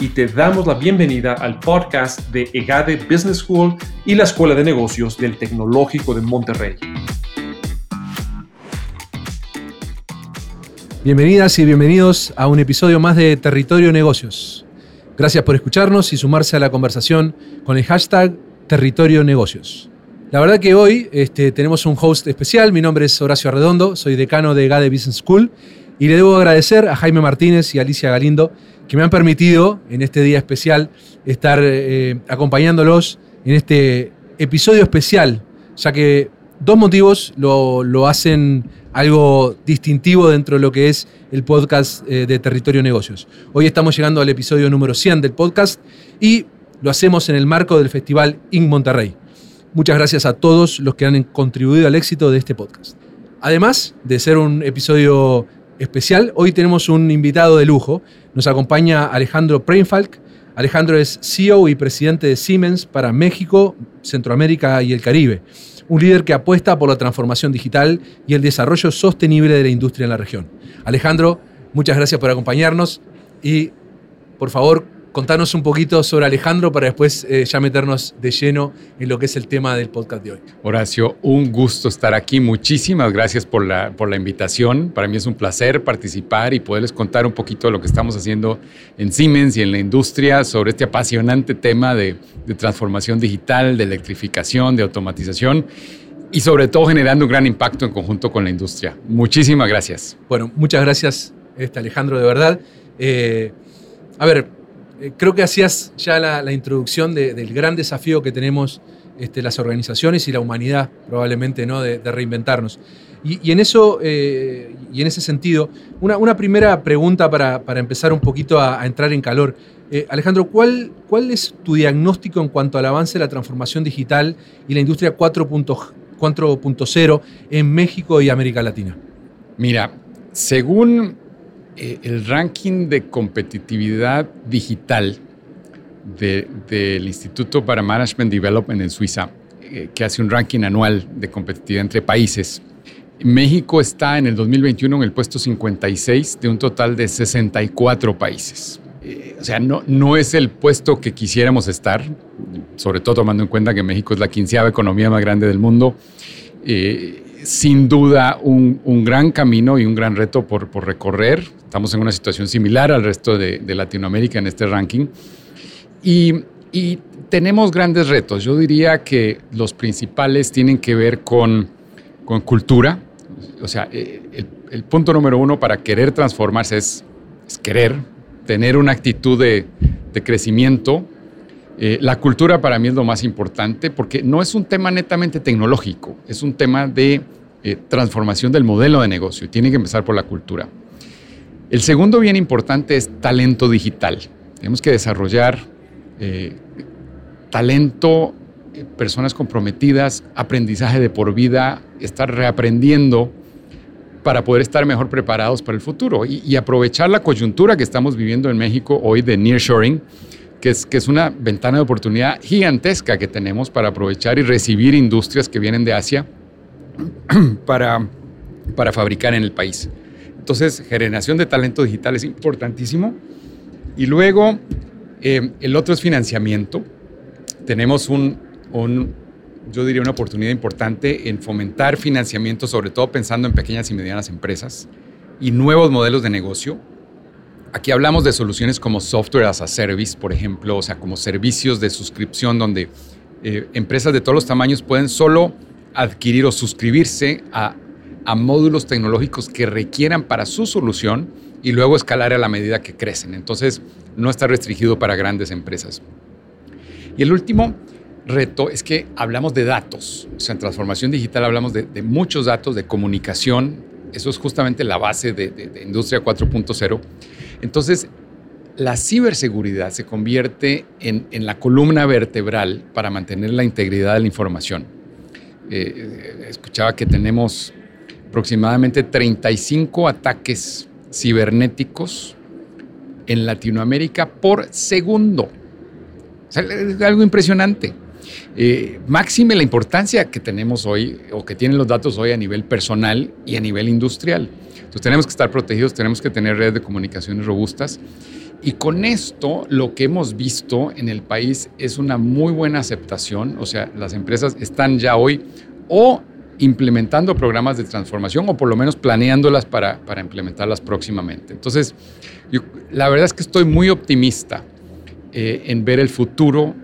y te damos la bienvenida al podcast de EGADE Business School y la Escuela de Negocios del Tecnológico de Monterrey. Bienvenidas y bienvenidos a un episodio más de Territorio Negocios. Gracias por escucharnos y sumarse a la conversación con el hashtag Territorio Negocios. La verdad que hoy este, tenemos un host especial. Mi nombre es Horacio Arredondo, soy decano de EGADE Business School y le debo agradecer a Jaime Martínez y Alicia Galindo que me han permitido en este día especial estar eh, acompañándolos en este episodio especial, ya que dos motivos lo, hacen algo distintivo dentro de lo que es el podcast eh, de Territorio Negocios. Hoy estamos llegando al episodio número 100 del podcast y lo hacemos en el marco del Festival IN Monterrey. Muchas gracias a todos los que han contribuido al éxito de este podcast. Además de ser un episodio especial, hoy tenemos un invitado de lujo, nos acompaña Alejandro Preinfalk. Alejandro es CEO y presidente de Siemens para México, Centroamérica y el Caribe. Un líder que apuesta por la transformación digital y el desarrollo sostenible de la industria en la región. Alejandro, muchas gracias por acompañarnos y por favor contanos un poquito sobre Alejandro para después eh, ya meternos de lleno en lo que es el tema del podcast de hoy. Horacio, un gusto estar aquí. Muchísimas gracias por la, por la invitación. Para mí es un placer participar y poderles contar un poquito de lo que estamos haciendo en Siemens y en la industria sobre este apasionante tema de, de transformación digital, de electrificación, de automatización y sobre todo generando un gran impacto en conjunto con la industria. Muchísimas gracias. Bueno, muchas gracias, este Alejandro, de verdad. Eh, a ver, eh, creo que hacías ya la, introducción del gran desafío que tenemos este, las organizaciones y la humanidad, probablemente, ¿no? de, reinventarnos. Y, en eso, eh, y en ese sentido, una, primera pregunta para, empezar un poquito a, entrar en calor. Eh, Alejandro, ¿cuál, ¿cuál es tu diagnóstico en cuanto al avance de la transformación digital y la industria 4.0 en México y América Latina? Mira, según eh, el ranking de competitividad digital del Instituto para Management Development en Suiza, eh, que hace un ranking anual de competitividad entre países. México está en el 2021 en el puesto 56 de un total de 64 países. Eh, o sea, no, no es el puesto que quisiéramos estar, sobre todo tomando en cuenta que México es la quinceava economía más grande del mundo sin duda un, gran camino y un gran reto por, recorrer. Estamos en una situación similar al resto de, Latinoamérica en este ranking. Y, tenemos grandes retos. Yo diría que los principales tienen que ver con, cultura. O sea, eh, el, punto número uno para querer transformarse es, querer, tener una actitud de, crecimiento. Eh, la cultura para mí es lo más importante porque no es un tema netamente tecnológico, es un tema de eh, transformación del modelo de negocio. Tiene que empezar por la cultura. El segundo bien importante es talento digital. Tenemos que desarrollar eh, talento, personas comprometidas, aprendizaje de por vida, estar reaprendiendo para poder estar mejor preparados para el futuro y, aprovechar la coyuntura que estamos viviendo en México hoy de nearshoring, que es, que es una ventana de oportunidad gigantesca que tenemos para aprovechar y recibir industrias que vienen de Asia para, para fabricar en el país. Entonces, generación de talento digital es importantísimo. Y luego, eh, el otro es financiamiento. Tenemos un, un, yo diría, una oportunidad importante en fomentar financiamiento, sobre todo pensando en pequeñas y medianas empresas y nuevos modelos de negocio. Aquí hablamos de soluciones como software as a service, por ejemplo, o sea, como servicios de suscripción donde eh, empresas de todos los tamaños pueden solo adquirir o suscribirse a, módulos tecnológicos que requieran para su solución y luego escalar a la medida que crecen. Entonces, no está restringido para grandes empresas. Y el último reto es que hablamos de datos. O sea, en transformación digital hablamos de, muchos datos, de comunicación. Eso es justamente la base de, de Industria 4.0. Entonces, la ciberseguridad se convierte en, la columna vertebral para mantener la integridad de la información. Eh, escuchaba que tenemos aproximadamente 35 ataques cibernéticos en Latinoamérica por segundo. es algo impresionante. Eh, máxime la importancia que tenemos hoy o que tienen los datos hoy a nivel personal y a nivel industrial. Entonces tenemos que estar protegidos, tenemos que tener redes de comunicaciones robustas y con esto lo que hemos visto en el país es una muy buena aceptación, o sea, las empresas están ya hoy o implementando programas de transformación o por lo menos planeándolas para, para implementarlas próximamente. Entonces, la verdad es que estoy muy optimista eh, en ver el futuro,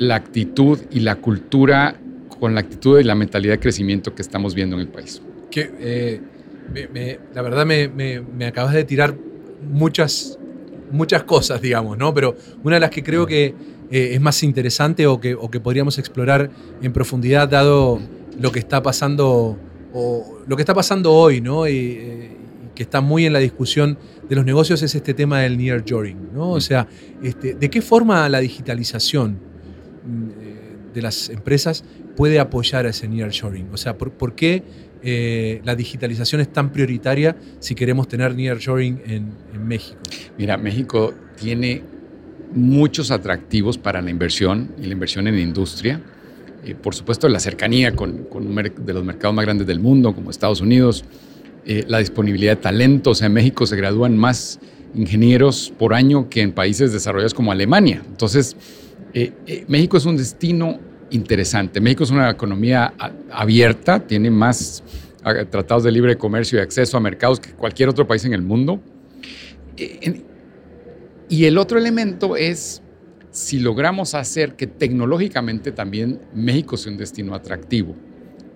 la actitud y la cultura con la actitud y la mentalidad de crecimiento que estamos viendo en el país. Que, eh, la verdad me, me acabas de tirar muchas muchas cosas, digamos, ¿no? Pero una de las que creo que eh, es más interesante o que, o que podríamos explorar en profundidad, dado lo que está pasando, o lo que está pasando hoy, ¿no? Y, eh, que está muy en la discusión de los negocios, es este tema del near joring, ¿no? O sea, este, ¿de qué forma la digitalización mm, de las empresas puede apoyar a ese near shoring? O sea, ¿por, por qué eh, la digitalización es tan prioritaria si queremos tener nearshoring en, en México? Mira, México tiene muchos atractivos para la inversión y la inversión en industria. Eh, por supuesto, la cercanía con, con de los mercados más grandes del mundo, como Estados Unidos, eh, la disponibilidad de talentos. En México se gradúan más ingenieros por año que en países desarrollados como Alemania. Entonces, México es un destino interesante. México es una economía abierta, tiene más tratados de libre comercio y acceso a mercados que cualquier otro país en el mundo. E, y el otro elemento es si logramos hacer que tecnológicamente también México sea un destino atractivo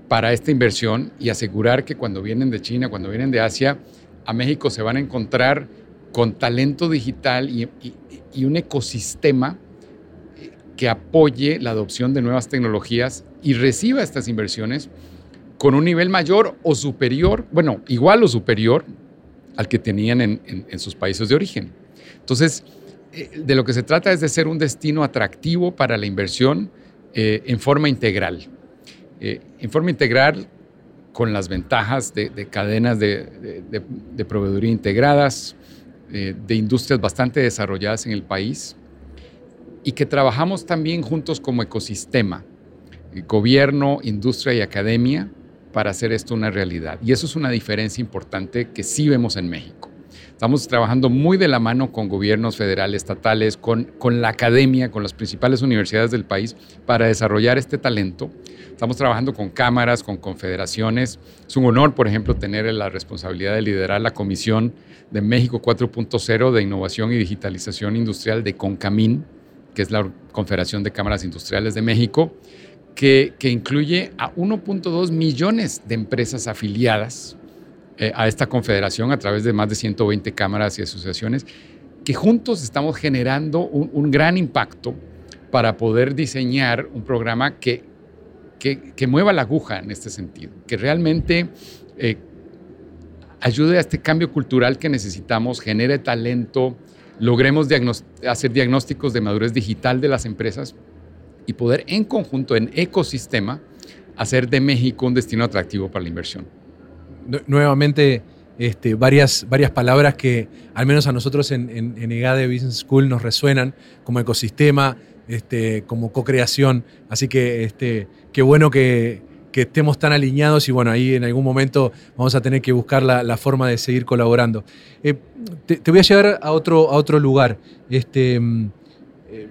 para esta inversión y asegurar que cuando vienen de China, cuando vienen de Asia, a México se van a encontrar con talento digital y un ecosistema que apoye la adopción de nuevas tecnologías y reciba estas inversiones con un nivel mayor o superior, bueno, igual o superior al que tenían en, sus países de origen. Entonces, eh, de lo que se trata es de ser un destino atractivo para la inversión eh, en forma integral. Eh, en forma integral con las ventajas de, cadenas de, de, proveeduría integradas, de industrias bastante desarrolladas en el país, y que trabajamos también juntos como ecosistema, gobierno, industria y academia, para hacer esto una realidad. Y eso es una diferencia importante que sí vemos en México. Estamos trabajando muy de la mano con gobiernos federales, estatales, con, con la academia, con las principales universidades del país para desarrollar este talento. Estamos trabajando con cámaras, con confederaciones. Es un honor, por ejemplo, tener la responsabilidad de liderar la Comisión de México 4.0 de Innovación y Digitalización Industrial de CONCAMIN, que es la Confederación de Cámaras Industriales de México, que, incluye a 1.2 millones de empresas afiliadas eh, a esta confederación a través de más de 120 cámaras y asociaciones, que juntos estamos generando un, gran impacto para poder diseñar un programa que, que, mueva la aguja en este sentido, que realmente eh, ayude a este cambio cultural que necesitamos, genere talento, logremos hacer diagnósticos de madurez digital de las empresas y poder en conjunto, en ecosistema, hacer de México un destino atractivo para la inversión. Nuevamente, este, varias, varias palabras que al menos a nosotros en, en, EGADE Business School nos resuenan como ecosistema, este, como co-creación. Así que este, qué bueno que, que estemos tan alineados y bueno, ahí en algún momento vamos a tener que buscar la, forma de seguir colaborando. Eh, te, voy a llevar a otro, a otro lugar. Este, mm, eh,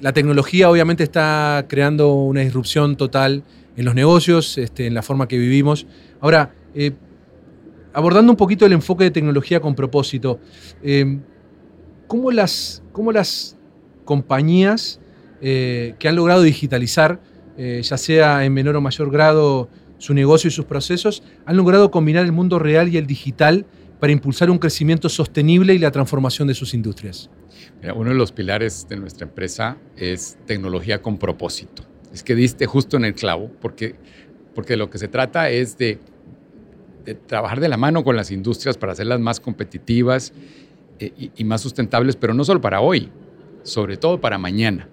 la tecnología obviamente está creando una disrupción total en los negocios, este, en la forma que vivimos. Ahora, eh, abordando un poquito el enfoque de tecnología con propósito, ¿cómo, las, ¿cómo las compañías que han logrado digitalizar eh, ya sea en menor o mayor grado su negocio y sus procesos, han logrado combinar el mundo real y el digital para impulsar un crecimiento sostenible y la transformación de sus industrias. uno de los pilares de nuestra empresa es tecnología con propósito. Es que diste justo en el clavo, porque, porque lo que se trata es de, trabajar de la mano con las industrias para hacerlas más competitivas, eh, y, más sustentables, pero no solo para hoy, sobre todo para mañana.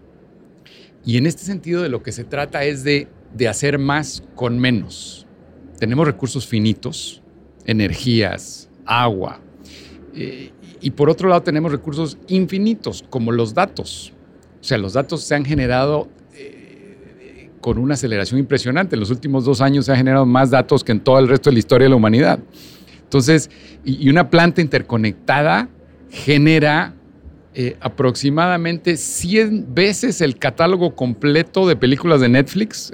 Y en este sentido de lo que se trata es de, hacer más con menos. Tenemos recursos finitos, energías, agua, eh, y por otro lado tenemos recursos infinitos, como los datos. O sea, los datos se han generado eh, con una aceleración impresionante. En los últimos dos años se han generado más datos que en todo el resto de la historia de la humanidad. Entonces, y, una planta interconectada genera eh, aproximadamente 100 veces el catálogo completo de películas de Netflix,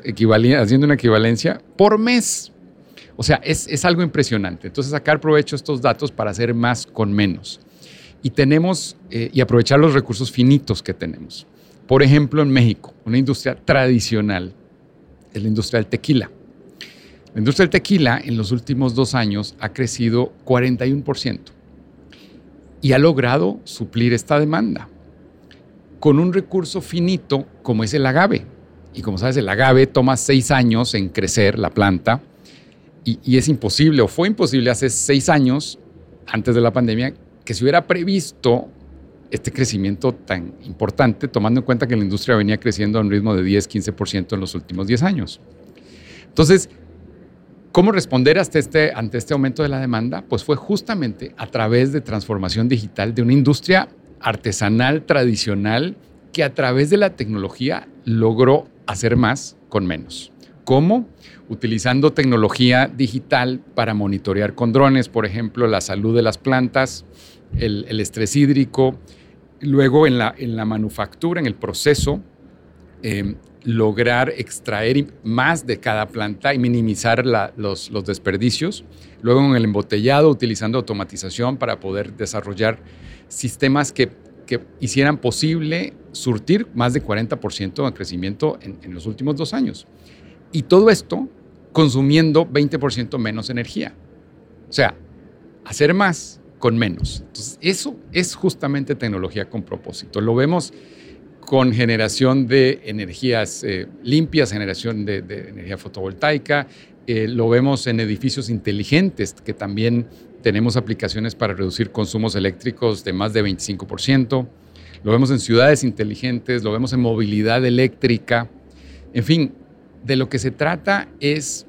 haciendo una equivalencia, por mes. O sea, es, algo impresionante. Entonces, sacar provecho de estos datos para hacer más con menos. Y tenemos, eh, y aprovechar los recursos finitos que tenemos. Por ejemplo, en México, una industria tradicional es la industria del tequila. La industria del tequila en los últimos dos años ha crecido 41% y ha logrado suplir esta demanda con un recurso finito como es el agave. Y como sabes, el agave toma seis años en crecer la planta y, es imposible o fue imposible hace seis años, antes de la pandemia, que se hubiera previsto este crecimiento tan importante, tomando en cuenta que la industria venía creciendo a un ritmo de 10-15% en los últimos 10 años. Entonces, ¿Cómo responder este, ante este aumento de la demanda? Pues fue justamente a través de transformación digital de una industria artesanal tradicional que a través de la tecnología logró hacer más con menos. ¿Cómo? Utilizando tecnología digital para monitorear con drones, por ejemplo, la salud de las plantas, el, estrés hídrico, luego en la, manufactura, en el proceso, eh, lograr extraer más de cada planta y minimizar los, desperdicios. Luego en el embotellado, utilizando automatización para poder desarrollar sistemas que, hicieran posible surtir más de 40% de crecimiento en, en los últimos dos años. Y todo esto consumiendo 20% menos energía. O sea, hacer más con menos. Entonces, eso es justamente tecnología con propósito. Lo vemos con generación de energías eh, limpias, generación de, energía fotovoltaica. Eh, lo vemos en edificios inteligentes, que también tenemos aplicaciones para reducir consumos eléctricos de más de 25%. Lo vemos en ciudades inteligentes, lo vemos en movilidad eléctrica. En fin, de lo que se trata es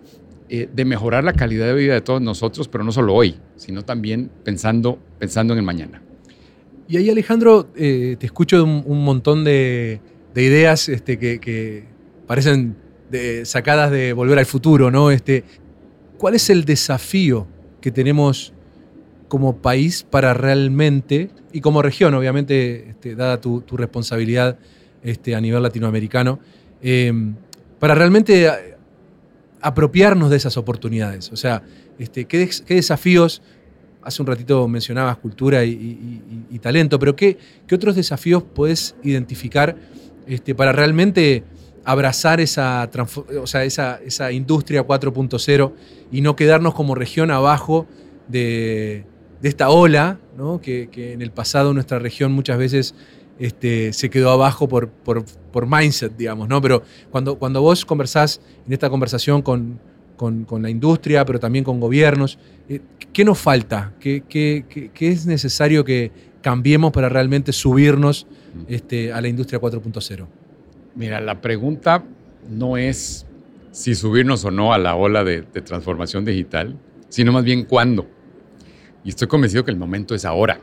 eh, de mejorar la calidad de vida de todos nosotros, pero no solo hoy, sino también pensando, pensando en el mañana. Y ahí, Alejandro, eh, te escucho un, montón de, ideas este, que, parecen sacadas de Volver al Futuro, ¿no? Este, ¿Cuál es el desafío que tenemos como país para realmente, y como región, obviamente, este, dada tu, responsabilidad este, a nivel latinoamericano, em, para realmente apropiarnos de esas oportunidades? O sea, este, ¿qué, ¿qué desafíos Hace un ratito mencionabas cultura y, talento, pero ¿qué, otros desafíos puedes identificar este, para realmente abrazar esa, o sea, esa, industria 4.0 y no quedarnos como región abajo de, esta ola, que, en el pasado nuestra región muchas veces este, se quedó abajo por, por, mindset, digamos, ¿no? Pero cuando, cuando vos conversás en esta conversación con, con, la industria, pero también con gobiernos. Eh, ¿Qué nos falta? ¿Qué, es necesario que cambiemos para realmente subirnos este, a la industria 4.0? Mira, la pregunta no es si subirnos o no a la ola de, transformación digital, sino más bien cuándo. Y estoy convencido que el momento es ahora.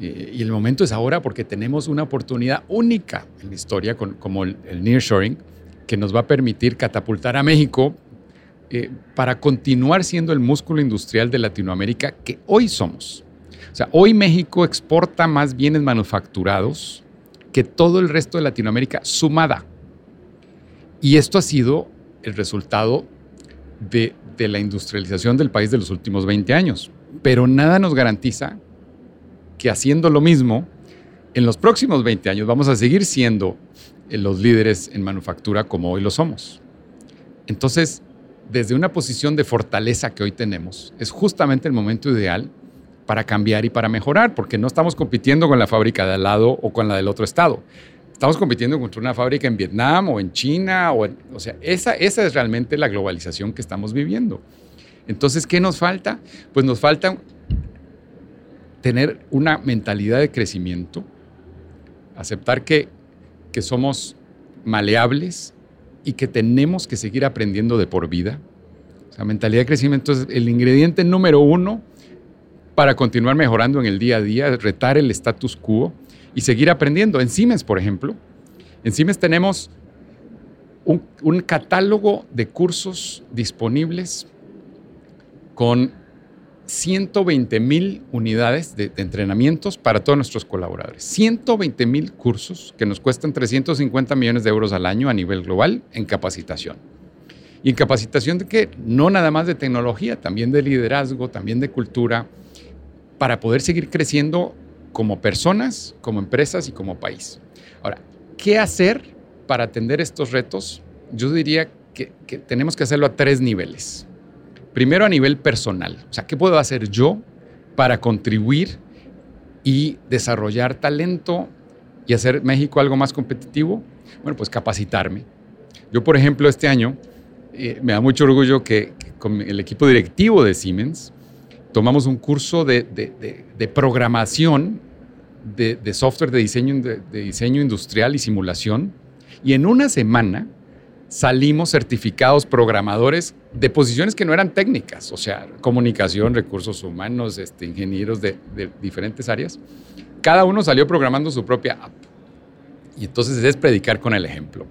Y el momento es ahora porque tenemos una oportunidad única en la historia como el, el nearshoring que nos va a permitir catapultar a México eh, para continuar siendo el músculo industrial de Latinoamérica que hoy somos. O sea, hoy México exporta más bienes manufacturados que todo el resto de Latinoamérica sumada. Y esto ha sido el resultado de, de la industrialización del país de los últimos 20 años. Pero nada nos garantiza que haciendo lo mismo, en los próximos 20 años vamos a seguir siendo eh, los líderes en manufactura como hoy lo somos. Entonces, desde una posición de fortaleza que hoy tenemos, es justamente el momento ideal para cambiar y para mejorar, porque no estamos compitiendo con la fábrica de al lado o con la del otro estado. Estamos compitiendo contra una fábrica en Vietnam o en China, o, o sea, esa, esa es realmente la globalización que estamos viviendo. Entonces, ¿qué nos falta? Pues nos falta tener una mentalidad de crecimiento, aceptar que, que somos maleables y que tenemos que seguir aprendiendo de por vida. O sea, mentalidad de crecimiento es el ingrediente número uno para continuar mejorando en el día a día, retar el status quo y seguir aprendiendo. En Siemens, por ejemplo, en Siemens tenemos un, un catálogo de cursos disponibles con 120 mil unidades de, entrenamientos para todos nuestros colaboradores. 120 mil cursos que nos cuestan 350 millones de euros al año a nivel global en capacitación. Y en capacitación de qué? No nada más de tecnología, también de liderazgo, también de cultura, para poder seguir creciendo como personas, como empresas y como país. Ahora, ¿qué hacer para atender estos retos? Yo diría que, que tenemos que hacerlo a tres niveles. Primero a nivel personal, o sea, ¿qué puedo hacer yo para contribuir y desarrollar talento y hacer México algo más competitivo? Bueno, pues capacitarme. Yo, por ejemplo, este año eh, me da mucho orgullo que, con el equipo directivo de Siemens tomamos un curso de, programación de, software de diseño, de diseño industrial y simulación y en una semana salimos certificados programadores de posiciones que no eran técnicas, o sea, comunicación, recursos humanos, este, ingenieros de, diferentes áreas. Cada uno salió programando su propia app. Y entonces es predicar con el ejemplo.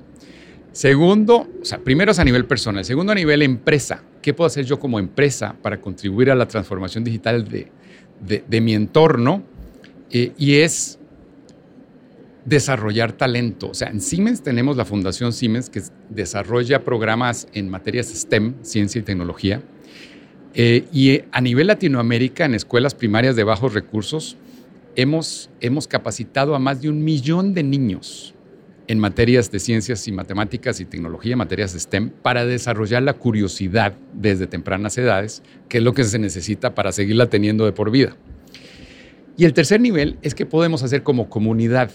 Segundo, o sea, primero es a nivel personal. Segundo, a nivel empresa. ¿Qué puedo hacer yo como empresa para contribuir a la transformación digital de, mi entorno? Eh, y es desarrollar talento. O sea, en Siemens tenemos la Fundación Siemens que desarrolla programas en materias STEM, ciencia y tecnología. Eh, y a nivel Latinoamérica, en escuelas primarias de bajos recursos, hemos, hemos capacitado a más de un millón de niños en materias de ciencias y matemáticas y tecnología, materias STEM, para desarrollar la curiosidad desde tempranas edades, que es lo que se necesita para seguirla teniendo de por vida. Y el tercer nivel es que podemos hacer como comunidad.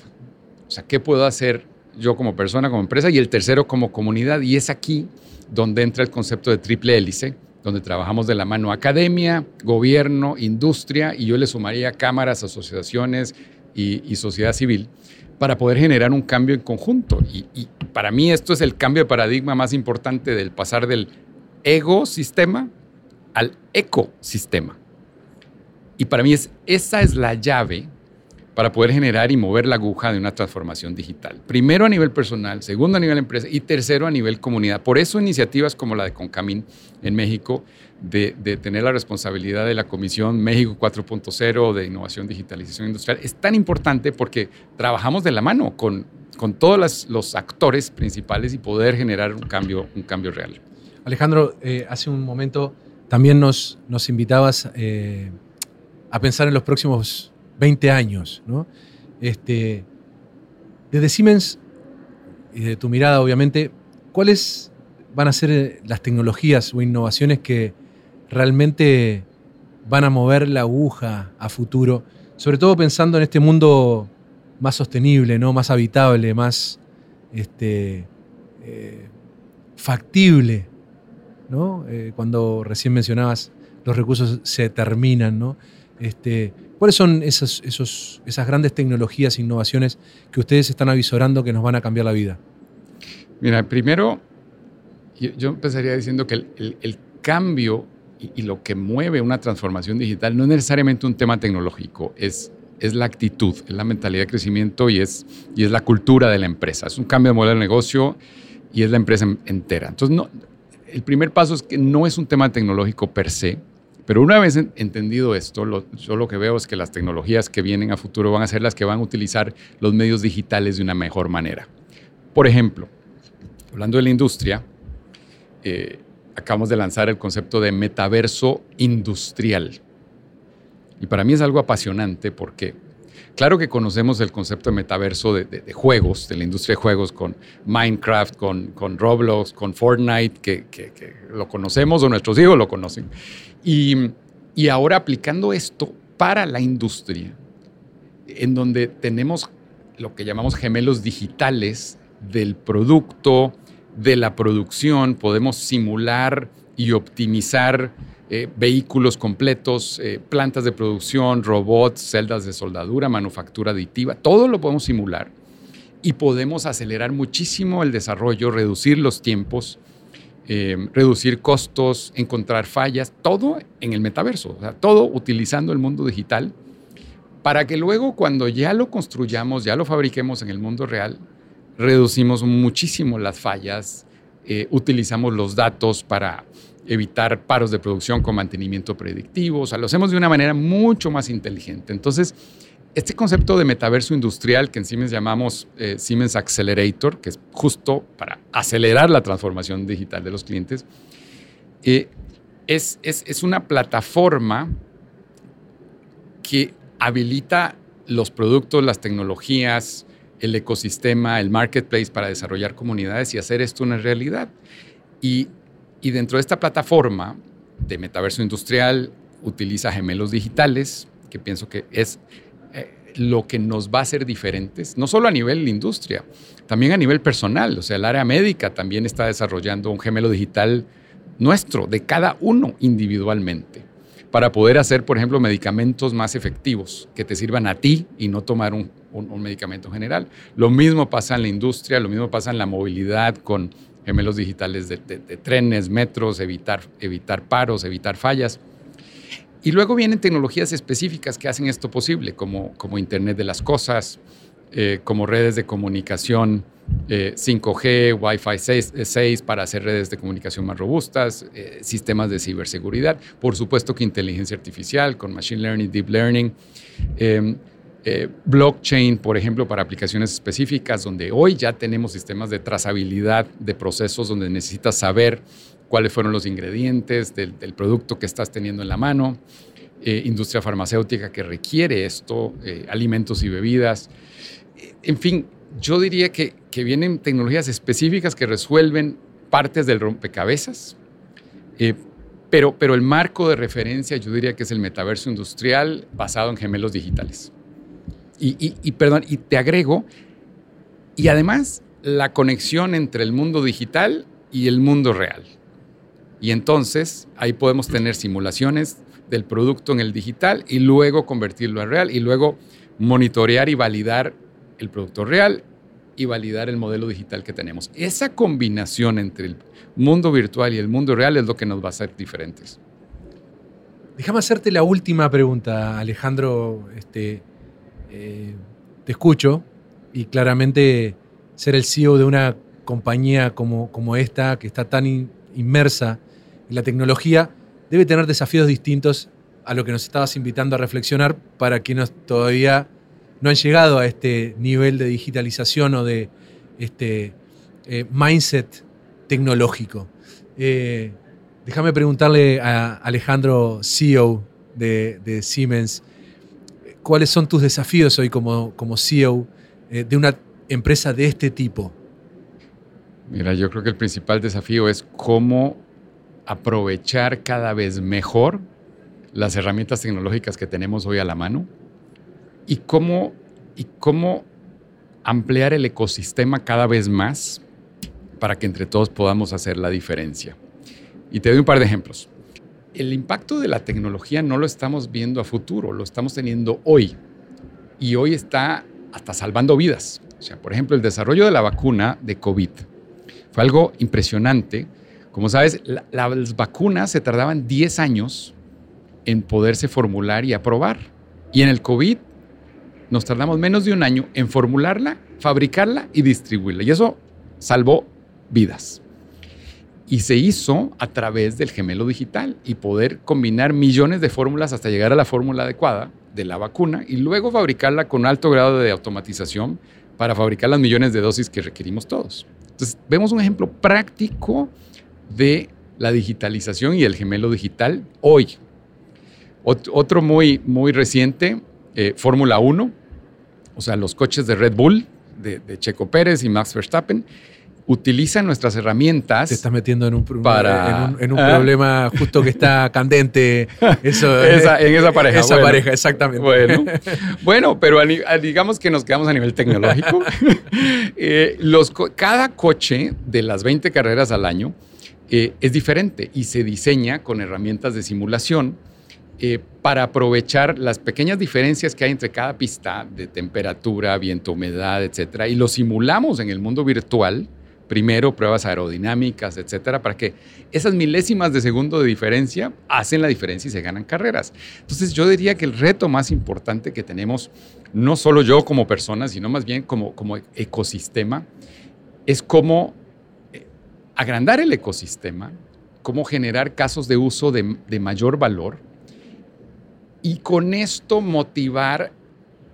O sea, ¿qué puedo hacer yo como persona, como empresa? Y el tercero como comunidad. Y es aquí donde entra el concepto de triple hélice, donde trabajamos de la mano academia, gobierno, industria, y yo le sumaría cámaras, asociaciones y, sociedad civil para poder generar un cambio en conjunto. Y, para mí esto es el cambio de paradigma más importante del pasar del ecosistema al ecosistema. Y para mí es, esa es la llave para poder generar y mover la aguja de una transformación digital. Primero a nivel personal, segundo a nivel empresa y tercero a nivel comunidad. Por eso iniciativas como la de Concamín en México, de, tener la responsabilidad de la Comisión México 4.0 de Innovación, Digitalización Industrial, es tan importante porque trabajamos de la mano con, con todos los, actores principales y poder generar un cambio, un cambio real. Alejandro, eh, hace un momento también nos, nos invitabas eh, a pensar en los próximos 20 años. ¿no? Este, desde Siemens y de tu mirada, obviamente, ¿cuáles van a ser eh, las tecnologías o innovaciones que realmente van a mover la aguja a futuro? Sobre todo pensando en este mundo más sostenible, ¿no? más habitable, más este, eh, factible. ¿no? Eh, cuando recién mencionabas los recursos se terminan, ¿no? Este, ¿Cuáles son esas, grandes tecnologías e innovaciones que ustedes están avisorando que nos van a cambiar la vida? Mira, primero, yo, empezaría diciendo que el, cambio y, lo que mueve una transformación digital no es necesariamente un tema tecnológico, es, es la actitud, es la mentalidad de crecimiento y es, y la cultura de la empresa. Es un cambio de modelo de negocio y es la empresa entera. Entonces, no, el primer paso es que no es un tema tecnológico per se, pero una vez entendido esto, yo lo que veo es que las tecnologías que vienen a futuro van a ser las que van a utilizar los medios digitales de una mejor manera. Por ejemplo, hablando de la industria, eh, acabamos de lanzar el concepto de metaverso industrial. Y para mí es algo apasionante porque, claro que conocemos el concepto de metaverso de, juegos, de la industria de juegos, con Minecraft, con, con Roblox, con Fortnite, que, que lo conocemos o nuestros hijos lo conocen. Y, ahora aplicando esto para la industria, en donde tenemos lo que llamamos gemelos digitales del producto, de la producción, podemos simular y optimizar eh, vehículos completos, eh, plantas de producción, robots, celdas de soldadura, manufactura aditiva, todo lo podemos simular y podemos acelerar muchísimo el desarrollo, reducir los tiempos, eh, reducir costos, encontrar fallas, todo en el metaverso, todo utilizando el mundo digital para que luego cuando ya lo construyamos, ya lo fabriquemos en el mundo real, reducimos muchísimo las fallas, utilizamos los datos para evitar paros de producción con mantenimiento predictivo, o sea, lo hacemos de una manera mucho más inteligente. Entonces, este concepto de metaverso industrial que en Siemens llamamos eh, Siemens Accelerator, que es justo para acelerar la transformación digital de los clientes, eh, es, es, una plataforma que habilita los productos, las tecnologías, el ecosistema, el marketplace para desarrollar comunidades y hacer esto una realidad. Y, y dentro de esta plataforma de metaverso industrial utiliza gemelos digitales, que pienso que es lo que nos va a hacer diferentes, no solo a nivel de industria, también a nivel personal. O sea, el área médica también está desarrollando un gemelo digital nuestro, de cada uno individualmente, para poder hacer, por ejemplo, medicamentos más efectivos que te sirvan a ti y no tomar un, medicamento general. Lo mismo pasa en la industria, lo mismo pasa en la movilidad con gemelos digitales de, trenes, metros, evitar, evitar paros, evitar fallas. Y luego vienen tecnologías específicas que hacen esto posible, como, como Internet de las Cosas, eh, como redes de comunicación 5G, eh, Wi-Fi 6, 6, eh, para hacer redes de comunicación más robustas, sistemas de ciberseguridad, por supuesto que inteligencia artificial con Machine Learning, Deep Learning, em, blockchain, por ejemplo, para aplicaciones específicas, donde hoy ya tenemos sistemas de trazabilidad de procesos donde necesitas saber cuáles fueron los ingredientes del, producto que estás teniendo en la mano, eh, industria farmacéutica que requiere esto, eh, alimentos y bebidas. Eh, en fin, yo diría que, vienen tecnologías específicas que resuelven partes del rompecabezas, pero el marco de referencia yo diría que es el metaverso industrial basado en gemelos digitales. Y, perdón, y te agrego, y además la conexión entre el mundo digital y el mundo real. Y entonces ahí podemos tener simulaciones del producto en el digital y luego convertirlo a real y luego monitorear y validar el producto real y validar el modelo digital que tenemos. Esa combinación entre el mundo virtual y el mundo real es lo que nos va a hacer diferentes. Déjame hacerte la última pregunta, Alejandro. Este, eh, te escucho y claramente ser el CEO de una compañía como, como esta, que está tan inmersa la tecnología debe tener desafíos distintos a lo que nos estabas invitando a reflexionar para quienes todavía no han llegado a este nivel de digitalización o de este eh, mindset tecnológico. Eh, déjame preguntarle a Alejandro, CEO de, Siemens, ¿cuáles son tus desafíos hoy como, como CEO eh, de una empresa de este tipo? Mira, yo creo que el principal desafío es cómo aprovechar cada vez mejor las herramientas tecnológicas que tenemos hoy a la mano y cómo, y cómo ampliar el ecosistema cada vez más para que entre todos podamos hacer la diferencia. Y te doy un par de ejemplos. El impacto de la tecnología no lo estamos viendo a futuro, lo estamos teniendo hoy. Y hoy está hasta salvando vidas. O sea, por ejemplo, el desarrollo de la vacuna de COVID fue algo impresionante como sabes, las vacunas se tardaban 10 años en poderse formular y aprobar. Y en el COVID nos tardamos menos de un año en formularla, fabricarla y distribuirla. Y eso salvó vidas. Y se hizo a través del gemelo digital y poder combinar millones de fórmulas hasta llegar a la fórmula adecuada de la vacuna y luego fabricarla con alto grado de automatización para fabricar las millones de dosis que requerimos todos. Entonces, vemos un ejemplo práctico de la digitalización y el gemelo digital hoy. otro muy, muy reciente, eh, Fórmula 1, o sea, los coches de Red Bull, de, Checo Pérez y Max Verstappen, utilizan nuestras herramientas. Te estás metiendo en un, para, en un, ¿Ah? problema justo que está candente. Eso, en esa pareja. Esa pareja, exactamente. Bueno, bueno pero digamos que nos quedamos a nivel tecnológico. Eh, los, cada coche de las 20 carreras al año eh, es diferente y se diseña con herramientas de simulación eh, para aprovechar las pequeñas diferencias que hay entre cada pista de temperatura, viento, humedad, etcétera, y lo simulamos en el mundo virtual. Primero pruebas aerodinámicas, etcétera, para que esas milésimas de segundo de diferencia hacen la diferencia y se ganan carreras. Entonces, yo diría que el reto más importante que tenemos, no solo yo como persona, sino más bien como, como ecosistema, es cómo eh, agrandar el ecosistema, cómo generar casos de uso de, de mayor valor y con esto motivar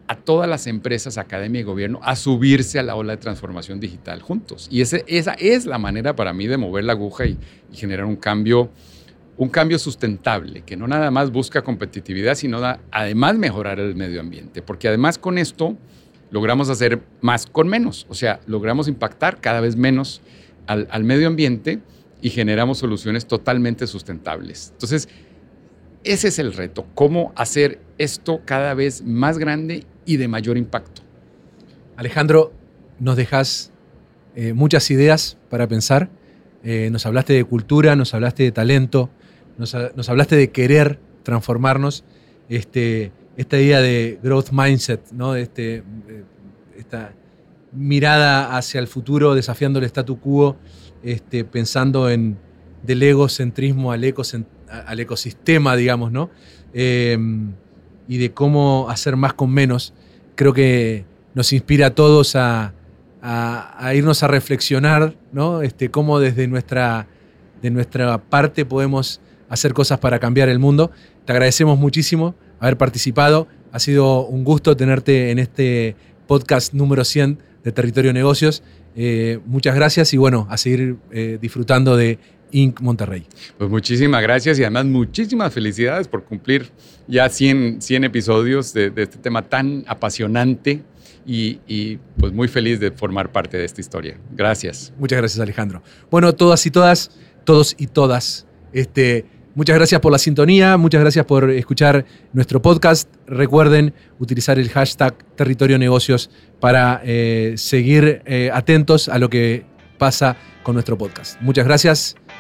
a todas las empresas, academia y gobierno a subirse a la ola de transformación digital juntos. Y esa es la manera para mí de mover la aguja y, generar un cambio, un cambio sustentable, que no nada más busca competitividad, sino además mejorar el medio ambiente. Porque además con esto logramos hacer más con menos. O sea, logramos impactar cada vez menos al, al medio ambiente y generamos soluciones totalmente sustentables. Entonces, ese es el reto, cómo hacer esto cada vez más grande y de mayor impacto. Alejandro, nos dejas eh, muchas ideas para pensar. Eh, nos hablaste de cultura, nos hablaste de talento, nos, hablaste de querer transformarnos. Este, esta idea de growth mindset, ¿no? este, eh, esta mirada hacia el futuro, desafiando el statu quo, este, pensando en del egocentrismo al ecocentrismo al ecosistema, digamos, ¿no? Em, y de cómo hacer más con menos, creo que nos inspira a todos a, irnos a reflexionar, ¿no? Este, cómo desde nuestra, de nuestra parte podemos hacer cosas para cambiar el mundo. Te agradecemos muchísimo haber participado. Ha sido un gusto tenerte en este podcast número 100 de Territorio Negocios. Eh, muchas gracias y bueno, a seguir eh, disfrutando de Inc. Monterrey. Pues muchísimas gracias y además muchísimas felicidades por cumplir ya 100, 100 episodios de, este tema tan apasionante y, pues muy feliz de formar parte de esta historia. Gracias. Muchas gracias Alejandro. Bueno, todas y todas, todos y todas, este, muchas gracias por la sintonía, muchas gracias por escuchar nuestro podcast. Recuerden utilizar el hashtag Territorio Negocios para eh, seguir eh, atentos a lo que pasa con nuestro podcast. Muchas gracias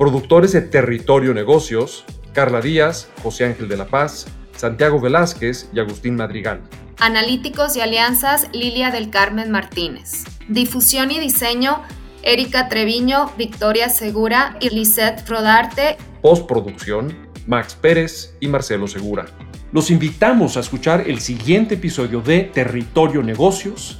Productores de Territorio Negocios, Carla Díaz, José Ángel de la Paz, Santiago Velázquez y Agustín Madrigal. Analíticos y alianzas, Lilia del Carmen Martínez. Difusión y diseño, Erika Treviño, Victoria Segura y Lisette Rodarte. Postproducción, Max Pérez y Marcelo Segura. Los invitamos a escuchar el siguiente episodio de Territorio Negocios